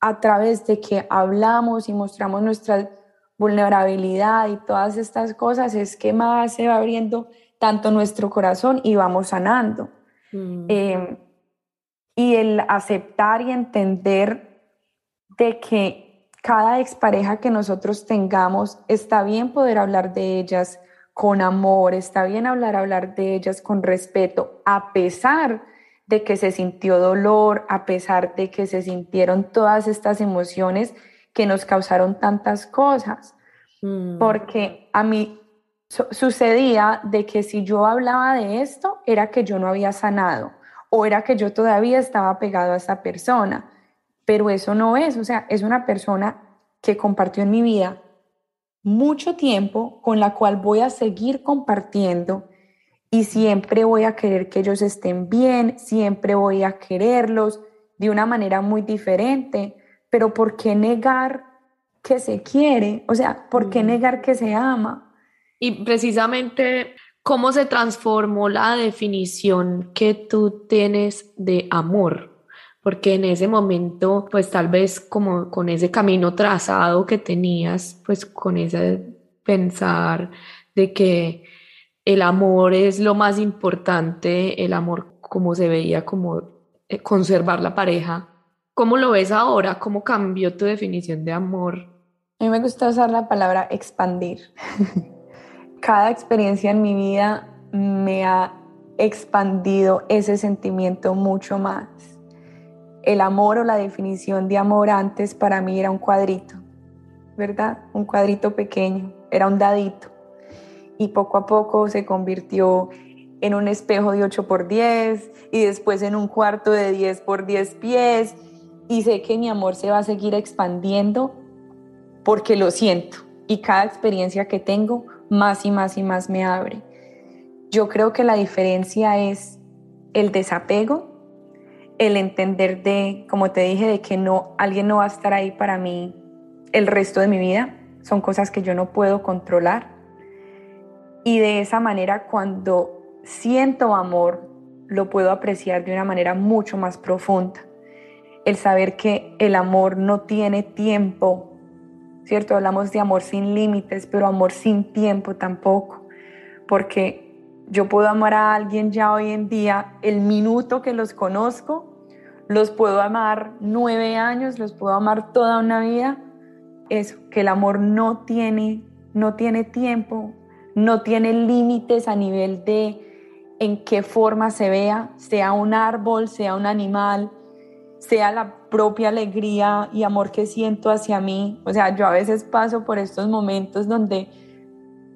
A través de que hablamos y mostramos nuestra vulnerabilidad y todas estas cosas es que más se va abriendo tanto nuestro corazón y vamos sanando. Mm. Eh, y el aceptar y entender de que cada expareja que nosotros tengamos está bien poder hablar de ellas con amor, está bien hablar hablar de ellas con respeto, a pesar de que se sintió dolor, a pesar de que se sintieron todas estas emociones que nos causaron tantas cosas. Mm. Porque a mí sucedía de que si yo hablaba de esto, era que yo no había sanado o era que yo todavía estaba pegado a esa persona. Pero eso no es, o sea, es una persona que compartió en mi vida mucho tiempo, con la cual voy a seguir compartiendo y siempre voy a querer que ellos estén bien, siempre voy a quererlos de una manera muy diferente, pero ¿por qué negar que se quiere? O sea, ¿por qué negar que se ama? Y precisamente ¿Cómo se transformó la definición que tú tienes de amor? Porque en ese momento, pues tal vez como con ese camino trazado que tenías, pues con ese pensar de que el amor es lo más importante, el amor como se veía como eh, conservar la pareja. ¿Cómo lo ves ahora? ¿Cómo cambió tu definición de amor? A mí me gusta usar la palabra expandir. cada experiencia en mi vida me ha expandido ese sentimiento mucho más. El amor o la definición de amor antes para mí era un cuadrito, ¿verdad? Un cuadrito pequeño, era un dadito. Y poco a poco se convirtió en un espejo de 8 por 10 y después en un cuarto de 10 por 10 pies. Y sé que mi amor se va a seguir expandiendo porque lo siento. Y cada experiencia que tengo más y más y más me abre. Yo creo que la diferencia es el desapego, el entender de, como te dije, de que no, alguien no va a estar ahí para mí el resto de mi vida. Son cosas que yo no puedo controlar. Y de esa manera, cuando siento amor, lo puedo apreciar de una manera mucho más profunda. El saber que el amor no tiene tiempo ¿cierto? Hablamos de amor sin límites, pero amor sin tiempo tampoco, porque yo puedo amar a alguien ya hoy en día el minuto que los conozco, los puedo amar nueve años, los puedo amar toda una vida. Eso, que el amor no tiene, no tiene tiempo, no tiene límites a nivel de en qué forma se vea, sea un árbol, sea un animal, sea la propia alegría y amor que siento hacia mí. O sea, yo a veces paso por estos momentos donde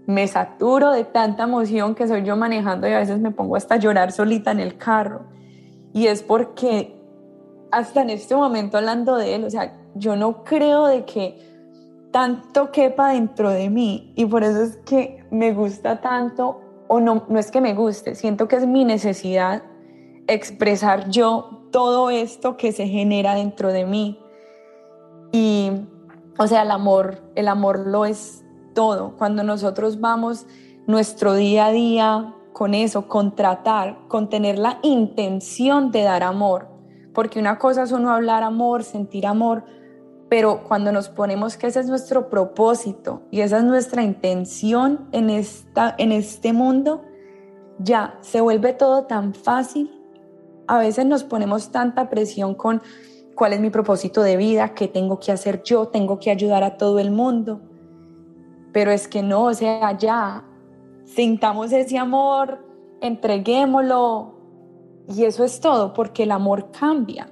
me saturo de tanta emoción que soy yo manejando y a veces me pongo hasta a llorar solita en el carro. Y es porque hasta en este momento hablando de él, o sea, yo no creo de que tanto quepa dentro de mí y por eso es que me gusta tanto, o no, no es que me guste, siento que es mi necesidad expresar yo todo esto que se genera dentro de mí. Y, o sea, el amor, el amor lo es todo. Cuando nosotros vamos nuestro día a día con eso, con tratar, con tener la intención de dar amor, porque una cosa es uno hablar amor, sentir amor, pero cuando nos ponemos que ese es nuestro propósito y esa es nuestra intención en, esta, en este mundo, ya se vuelve todo tan fácil a veces nos ponemos tanta presión con cuál es mi propósito de vida, qué tengo que hacer yo, tengo que ayudar a todo el mundo. Pero es que no, o sea, ya, sintamos ese amor, entreguémoslo. Y eso es todo, porque el amor cambia.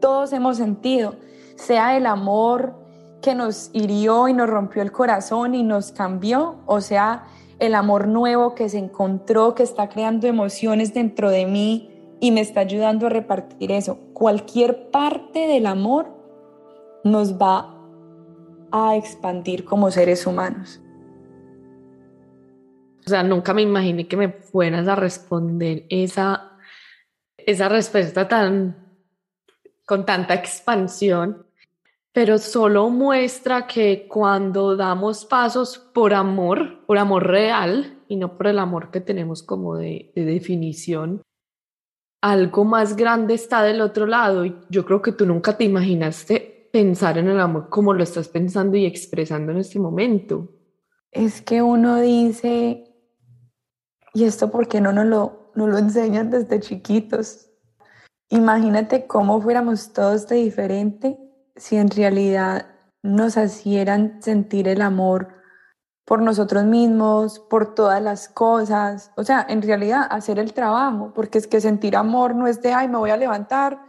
Todos hemos sentido, sea el amor que nos hirió y nos rompió el corazón y nos cambió, o sea, el amor nuevo que se encontró, que está creando emociones dentro de mí, y me está ayudando a repartir eso. Cualquier parte del amor nos va a expandir como seres humanos. O sea, nunca me imaginé que me fueras a responder esa, esa respuesta tan con tanta expansión, pero solo muestra que cuando damos pasos por amor, por amor real y no por el amor que tenemos como de, de definición, algo más grande está del otro lado y yo creo que tú nunca te imaginaste pensar en el amor como lo estás pensando y expresando en este momento. Es que uno dice, ¿y esto por qué no nos lo, no lo enseñan desde chiquitos? Imagínate cómo fuéramos todos de diferente si en realidad nos hicieran sentir el amor por nosotros mismos, por todas las cosas, o sea, en realidad hacer el trabajo, porque es que sentir amor no es de, ay, me voy a levantar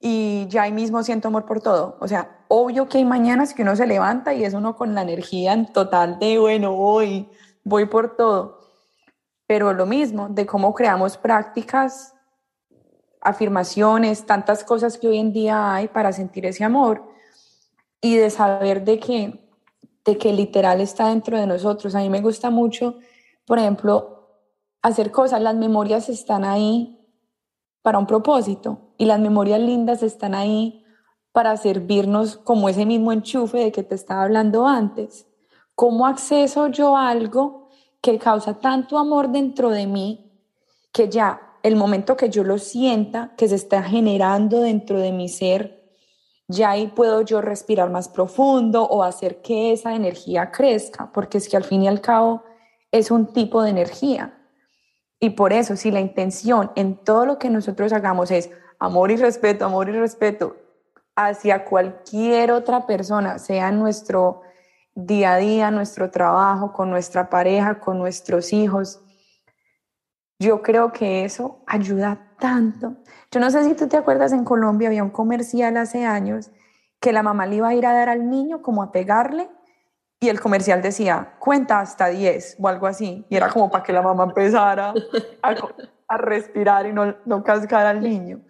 y ya ahí mismo siento amor por todo. O sea, obvio que hay mañanas que uno se levanta y es uno con la energía en total de, bueno, voy, voy por todo. Pero lo mismo, de cómo creamos prácticas, afirmaciones, tantas cosas que hoy en día hay para sentir ese amor y de saber de que que literal está dentro de nosotros. A mí me gusta mucho, por ejemplo, hacer cosas. Las memorias están ahí para un propósito y las memorias lindas están ahí para servirnos como ese mismo enchufe de que te estaba hablando antes. ¿Cómo acceso yo a algo que causa tanto amor dentro de mí que ya el momento que yo lo sienta, que se está generando dentro de mi ser, ya ahí puedo yo respirar más profundo o hacer que esa energía crezca, porque es que al fin y al cabo es un tipo de energía. Y por eso, si la intención en todo lo que nosotros hagamos es amor y respeto, amor y respeto hacia cualquier otra persona, sea nuestro día a día, nuestro trabajo, con nuestra pareja, con nuestros hijos, yo creo que eso ayuda tanto. Yo no sé si tú te acuerdas, en Colombia había un comercial hace años que la mamá le iba a ir a dar al niño como a pegarle y el comercial decía, cuenta hasta 10 o algo así. Y era como para que la mamá empezara a, respirar y no, no cascar al niño.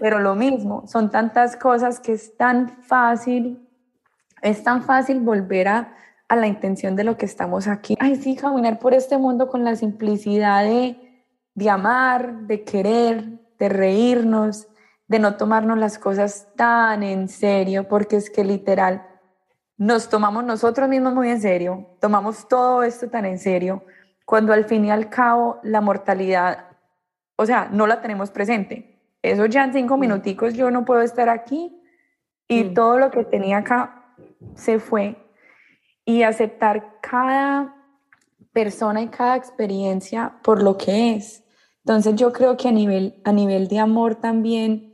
Pero lo mismo, son tantas cosas que es tan fácil, es tan fácil volver a, a la intención de lo que estamos aquí. Ay, sí, caminar por este mundo con la simplicidad de, de amar, de querer, de reírnos, de no tomarnos las cosas tan en serio, porque es que literal nos tomamos nosotros mismos muy en serio, tomamos todo esto tan en serio, cuando al fin y al cabo la mortalidad, o sea, no la tenemos presente. Eso ya en cinco mm. minuticos yo no puedo estar aquí y mm. todo lo que tenía acá se fue. Y aceptar cada persona y cada experiencia por lo que es. Entonces yo creo que a nivel, a nivel de amor también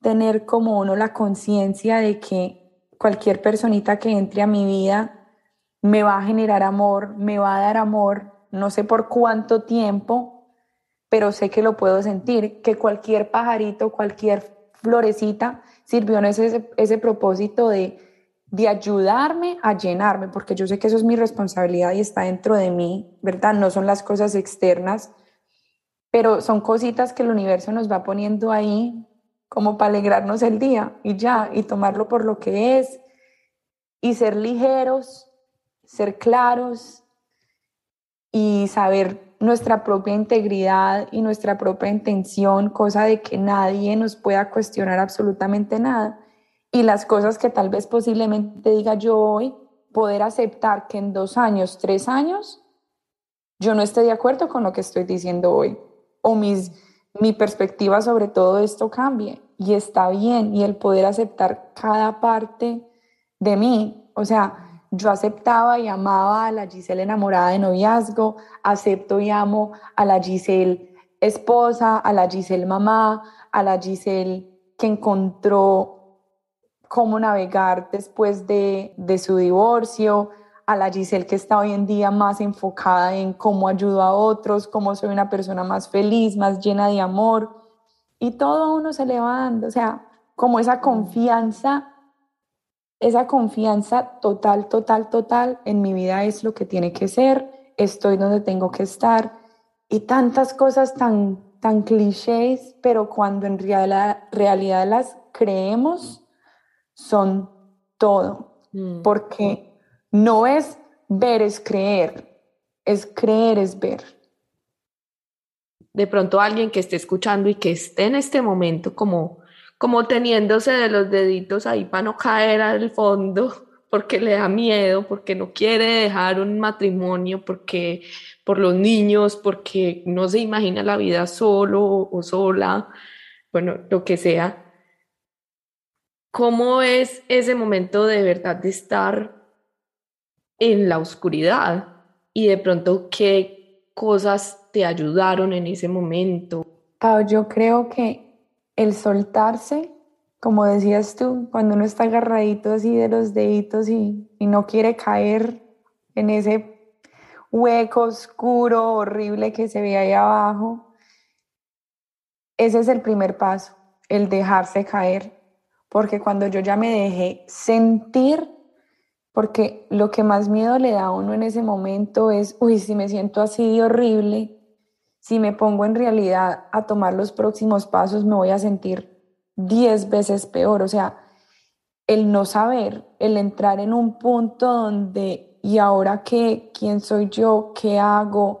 tener como uno la conciencia de que cualquier personita que entre a mi vida me va a generar amor, me va a dar amor, no sé por cuánto tiempo, pero sé que lo puedo sentir, que cualquier pajarito, cualquier florecita sirvió en ese, ese propósito de, de ayudarme a llenarme, porque yo sé que eso es mi responsabilidad y está dentro de mí, ¿verdad? No son las cosas externas, pero son cositas que el universo nos va poniendo ahí como para alegrarnos el día y ya, y tomarlo por lo que es, y ser ligeros, ser claros y saber nuestra propia integridad y nuestra propia intención, cosa de que nadie nos pueda cuestionar absolutamente nada. Y las cosas que tal vez posiblemente diga yo hoy, poder aceptar que en dos años, tres años, yo no esté de acuerdo con lo que estoy diciendo hoy o mis, mi perspectiva sobre todo esto cambie y está bien y el poder aceptar cada parte de mí. O sea, yo aceptaba y amaba a la Giselle enamorada de noviazgo, acepto y amo a la Giselle esposa, a la Giselle mamá, a la Giselle que encontró cómo navegar después de, de su divorcio, a la Giselle que está hoy en día más enfocada en cómo ayudo a otros, cómo soy una persona más feliz, más llena de amor. Y todo uno se le va dando, o sea, como esa confianza, esa confianza total, total, total en mi vida es lo que tiene que ser, estoy donde tengo que estar. Y tantas cosas tan, tan clichés, pero cuando en realidad, realidad las creemos, son todo. Mm. Porque no es ver, es creer. Es creer, es ver. De pronto alguien que esté escuchando y que esté en este momento como, como teniéndose de los deditos ahí para no caer al fondo, porque le da miedo, porque no quiere dejar un matrimonio, porque por los niños, porque no se imagina la vida solo o sola, bueno, lo que sea. ¿Cómo es ese momento de verdad de estar en la oscuridad y de pronto qué cosas te ayudaron en ese momento. Pau, yo creo que el soltarse, como decías tú, cuando uno está agarradito así de los deditos y, y no quiere caer en ese hueco oscuro, horrible que se ve ahí abajo, ese es el primer paso, el dejarse caer, porque cuando yo ya me dejé sentir, porque lo que más miedo le da a uno en ese momento es, uy, si me siento así de horrible, si me pongo en realidad a tomar los próximos pasos, me voy a sentir diez veces peor. O sea, el no saber, el entrar en un punto donde, ¿y ahora qué? ¿Quién soy yo? ¿Qué hago?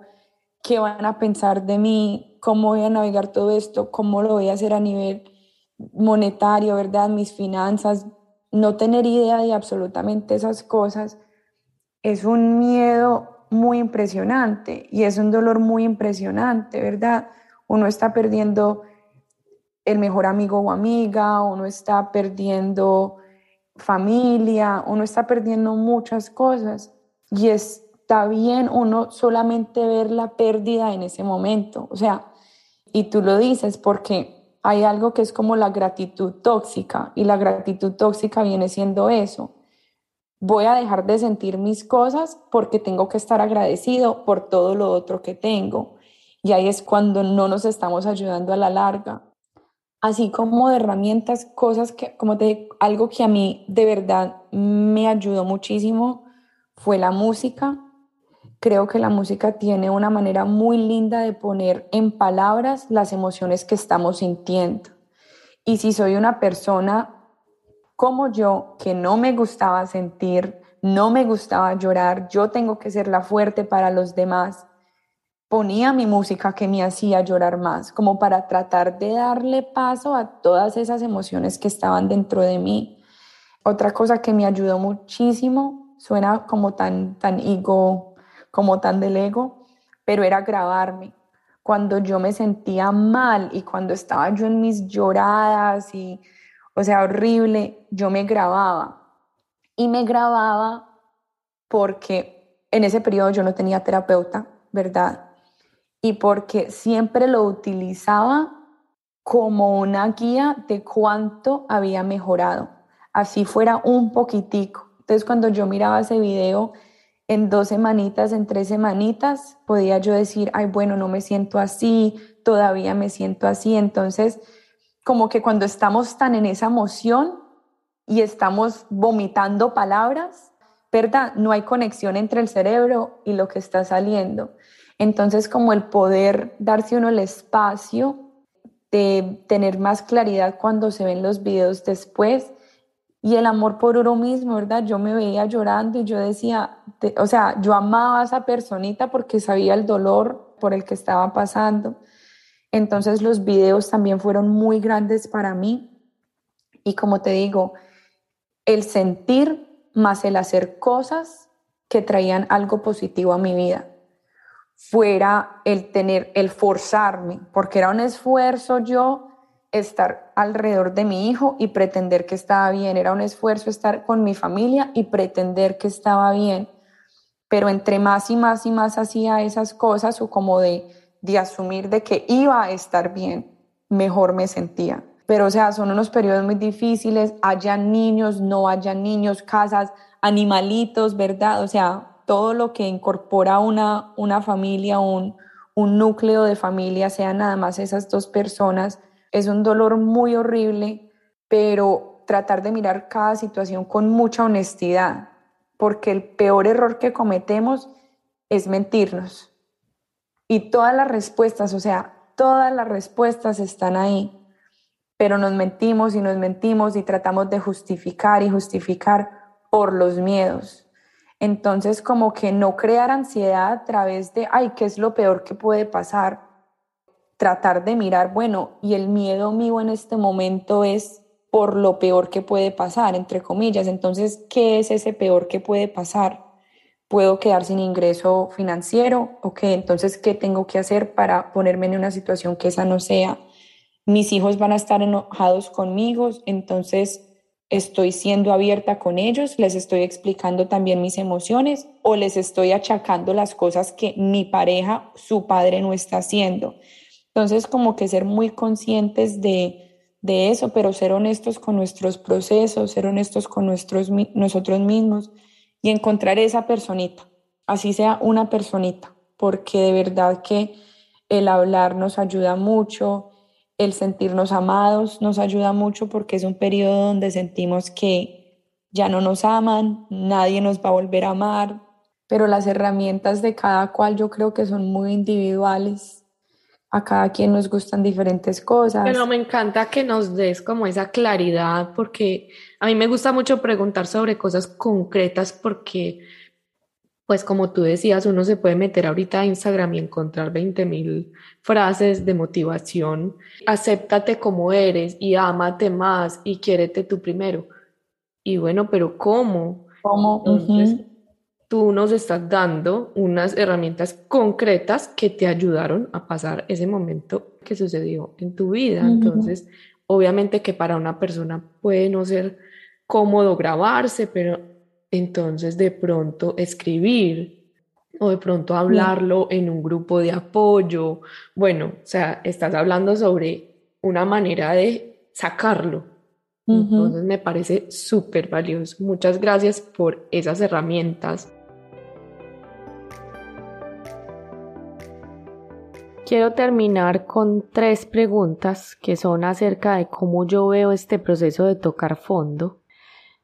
¿Qué van a pensar de mí? ¿Cómo voy a navegar todo esto? ¿Cómo lo voy a hacer a nivel monetario, verdad? Mis finanzas, no tener idea de absolutamente esas cosas es un miedo muy impresionante y es un dolor muy impresionante, ¿verdad? Uno está perdiendo el mejor amigo o amiga, uno está perdiendo familia, uno está perdiendo muchas cosas y está bien uno solamente ver la pérdida en ese momento, o sea, y tú lo dices porque hay algo que es como la gratitud tóxica y la gratitud tóxica viene siendo eso. Voy a dejar de sentir mis cosas porque tengo que estar agradecido por todo lo otro que tengo. Y ahí es cuando no nos estamos ayudando a la larga. Así como de herramientas, cosas que, como te algo que a mí de verdad me ayudó muchísimo fue la música creo que la música tiene una manera muy linda de poner en palabras las emociones que estamos sintiendo. Y si soy una persona como yo, que no me gustaba sentir, no me gustaba llorar, yo tengo que ser la fuerte para los demás, ponía mi música que me hacía llorar más, como para tratar de darle paso a todas esas emociones que estaban dentro de mí. Otra cosa que me ayudó muchísimo, suena como tan, tan ego como tan del ego, pero era grabarme. Cuando yo me sentía mal y cuando estaba yo en mis lloradas y, o sea, horrible, yo me grababa. Y me grababa porque en ese periodo yo no tenía terapeuta, ¿verdad? Y porque siempre lo utilizaba como una guía de cuánto había mejorado, así fuera un poquitico. Entonces cuando yo miraba ese video en dos semanitas, en tres semanitas, podía yo decir, ay, bueno, no me siento así, todavía me siento así. Entonces, como que cuando estamos tan en esa emoción y estamos vomitando palabras, ¿verdad? No hay conexión entre el cerebro y lo que está saliendo. Entonces, como el poder darse uno el espacio de tener más claridad cuando se ven los videos después y el amor por uno mismo, ¿verdad? Yo me veía llorando y yo decía, o sea, yo amaba a esa personita porque sabía el dolor por el que estaba pasando. Entonces los videos también fueron muy grandes para mí. Y como te digo, el sentir más el hacer cosas que traían algo positivo a mi vida fuera el tener, el forzarme, porque era un esfuerzo yo estar alrededor de mi hijo y pretender que estaba bien, era un esfuerzo estar con mi familia y pretender que estaba bien, pero entre más y más y más hacía esas cosas o como de, de asumir de que iba a estar bien, mejor me sentía. Pero o sea, son unos periodos muy difíciles, haya niños, no haya niños, casas, animalitos, ¿verdad? O sea, todo lo que incorpora una, una familia, un, un núcleo de familia, sean nada más esas dos personas, es un dolor muy horrible, pero tratar de mirar cada situación con mucha honestidad, porque el peor error que cometemos es mentirnos. Y todas las respuestas, o sea, todas las respuestas están ahí, pero nos mentimos y nos mentimos y tratamos de justificar y justificar por los miedos. Entonces, como que no crear ansiedad a través de, ay, ¿qué es lo peor que puede pasar? Tratar de mirar, bueno, y el miedo mío en este momento es por lo peor que puede pasar, entre comillas. Entonces, ¿qué es ese peor que puede pasar? ¿Puedo quedar sin ingreso financiero? ¿Ok? Entonces, ¿qué tengo que hacer para ponerme en una situación que esa no sea? Mis hijos van a estar enojados conmigo, entonces estoy siendo abierta con ellos, les estoy explicando también mis emociones o les estoy achacando las cosas que mi pareja, su padre no está haciendo. Entonces, como que ser muy conscientes de, de eso, pero ser honestos con nuestros procesos, ser honestos con nuestros, nosotros mismos y encontrar esa personita, así sea una personita, porque de verdad que el hablar nos ayuda mucho, el sentirnos amados nos ayuda mucho porque es un periodo donde sentimos que ya no nos aman, nadie nos va a volver a amar, pero las herramientas de cada cual yo creo que son muy individuales. A cada quien nos gustan diferentes cosas. Pero me encanta que nos des como esa claridad porque a mí me gusta mucho preguntar sobre cosas concretas porque pues como tú decías, uno se puede meter ahorita a Instagram y encontrar 20 mil frases de motivación. Acéptate como eres y ámate más y quiérete tú primero. Y bueno, pero ¿cómo? ¿Cómo? Entonces, tú nos estás dando unas herramientas concretas que te ayudaron a pasar ese momento que sucedió en tu vida. Entonces, obviamente que para una persona puede no ser cómodo grabarse, pero entonces de pronto escribir o de pronto hablarlo en un grupo de apoyo. Bueno, o sea, estás hablando sobre una manera de sacarlo. Entonces me parece súper valioso. Muchas gracias por esas herramientas. Quiero terminar con tres preguntas que son acerca de cómo yo veo este proceso de tocar fondo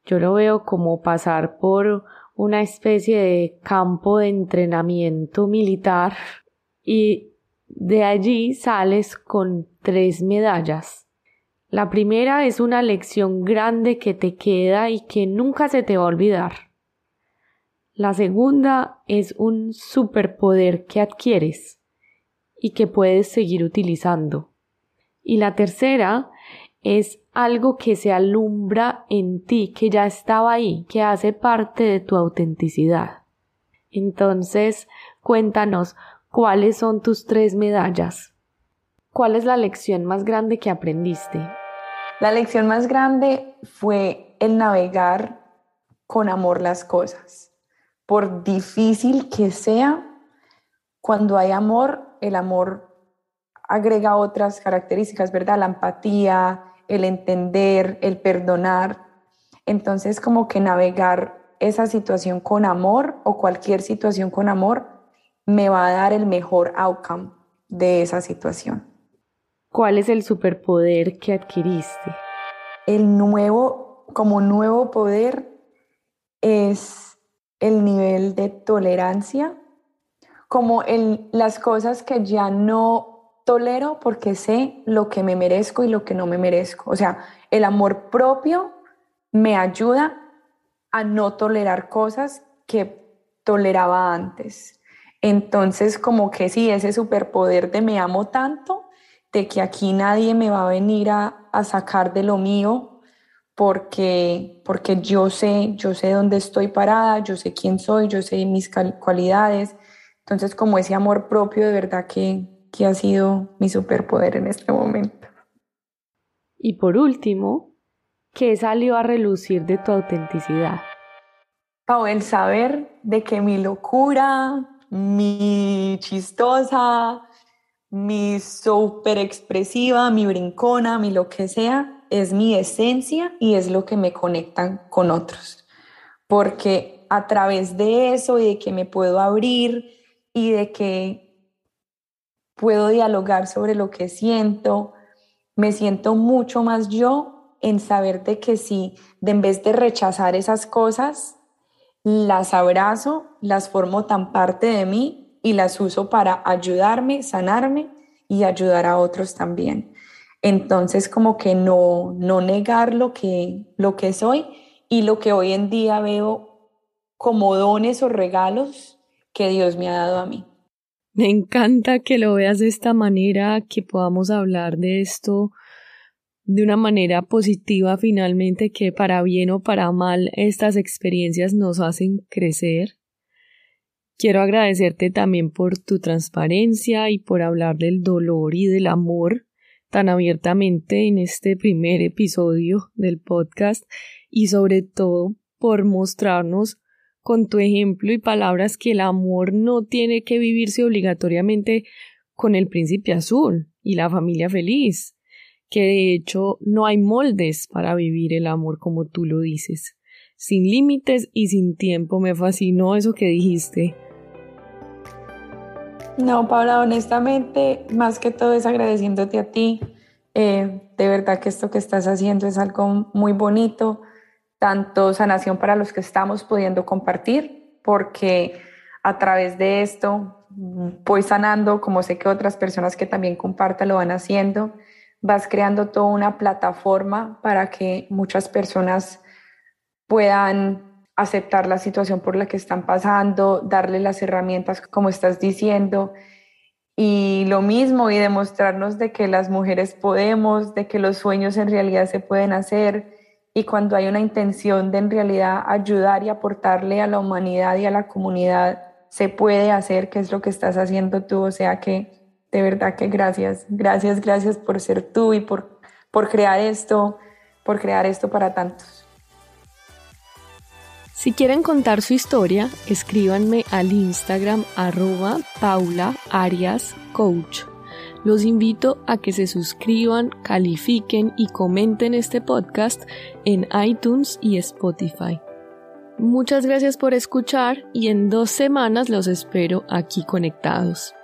yo lo veo como pasar por una especie de campo de entrenamiento militar y de allí sales con tres medallas. La primera es una lección grande que te queda y que nunca se te va a olvidar. La segunda es un superpoder que adquieres y que puedes seguir utilizando. Y la tercera es algo que se alumbra en ti, que ya estaba ahí, que hace parte de tu autenticidad. Entonces, cuéntanos, ¿cuáles son tus tres medallas? ¿Cuál es la lección más grande que aprendiste? La lección más grande fue el navegar con amor las cosas. Por difícil que sea, cuando hay amor, el amor agrega otras características, ¿verdad? La empatía, el entender, el perdonar. Entonces, como que navegar esa situación con amor o cualquier situación con amor me va a dar el mejor outcome. de esa situación. ¿Cuál es el superpoder que adquiriste? El nuevo, como nuevo poder, es el nivel de tolerancia, como el, las cosas que ya no tolero porque sé lo que me merezco y lo que no me merezco. O sea, el amor propio me ayuda a no tolerar cosas que toleraba antes. Entonces, como que sí, ese superpoder de me amo tanto, de que aquí nadie me va a venir a, a sacar de lo mío, porque, porque yo sé, yo sé dónde estoy parada, yo sé quién soy, yo sé mis cualidades. Entonces, como ese amor propio de verdad que, que ha sido mi superpoder en este momento. Y por último, ¿qué salió a relucir de tu autenticidad? Pau, el saber de que mi locura, mi chistosa, mi súper expresiva, mi brincona, mi lo que sea, es mi esencia y es lo que me conectan con otros. Porque a través de eso y de que me puedo abrir y de que puedo dialogar sobre lo que siento, me siento mucho más yo en saber de que si de en vez de rechazar esas cosas, las abrazo, las formo tan parte de mí y las uso para ayudarme, sanarme y ayudar a otros también. Entonces, como que no, no negar lo que, lo que soy y lo que hoy en día veo como dones o regalos que Dios me ha dado a mí. Me encanta que lo veas de esta manera, que podamos hablar de esto de una manera positiva finalmente, que para bien o para mal estas experiencias nos hacen crecer. Quiero agradecerte también por tu transparencia y por hablar del dolor y del amor tan abiertamente en este primer episodio del podcast y sobre todo por mostrarnos con tu ejemplo y palabras que el amor no tiene que vivirse obligatoriamente con el príncipe azul y la familia feliz, que de hecho no hay moldes para vivir el amor como tú lo dices, sin límites y sin tiempo. Me fascinó eso que dijiste no, Paula, honestamente, más que todo es agradeciéndote a ti. Eh, de verdad que esto que estás haciendo es algo muy bonito, tanto sanación para los que estamos pudiendo compartir, porque a través de esto voy sanando, como sé que otras personas que también compartan lo van haciendo, vas creando toda una plataforma para que muchas personas puedan aceptar la situación por la que están pasando, darle las herramientas como estás diciendo y lo mismo y demostrarnos de que las mujeres podemos, de que los sueños en realidad se pueden hacer y cuando hay una intención de en realidad ayudar y aportarle a la humanidad y a la comunidad, se puede hacer, que es lo que estás haciendo tú, o sea que de verdad que gracias, gracias, gracias por ser tú y por, por crear esto, por crear esto para tantos. Si quieren contar su historia, escríbanme al Instagram arroba Paula. Los invito a que se suscriban, califiquen y comenten este podcast en iTunes y Spotify. Muchas gracias por escuchar y en dos semanas los espero aquí conectados.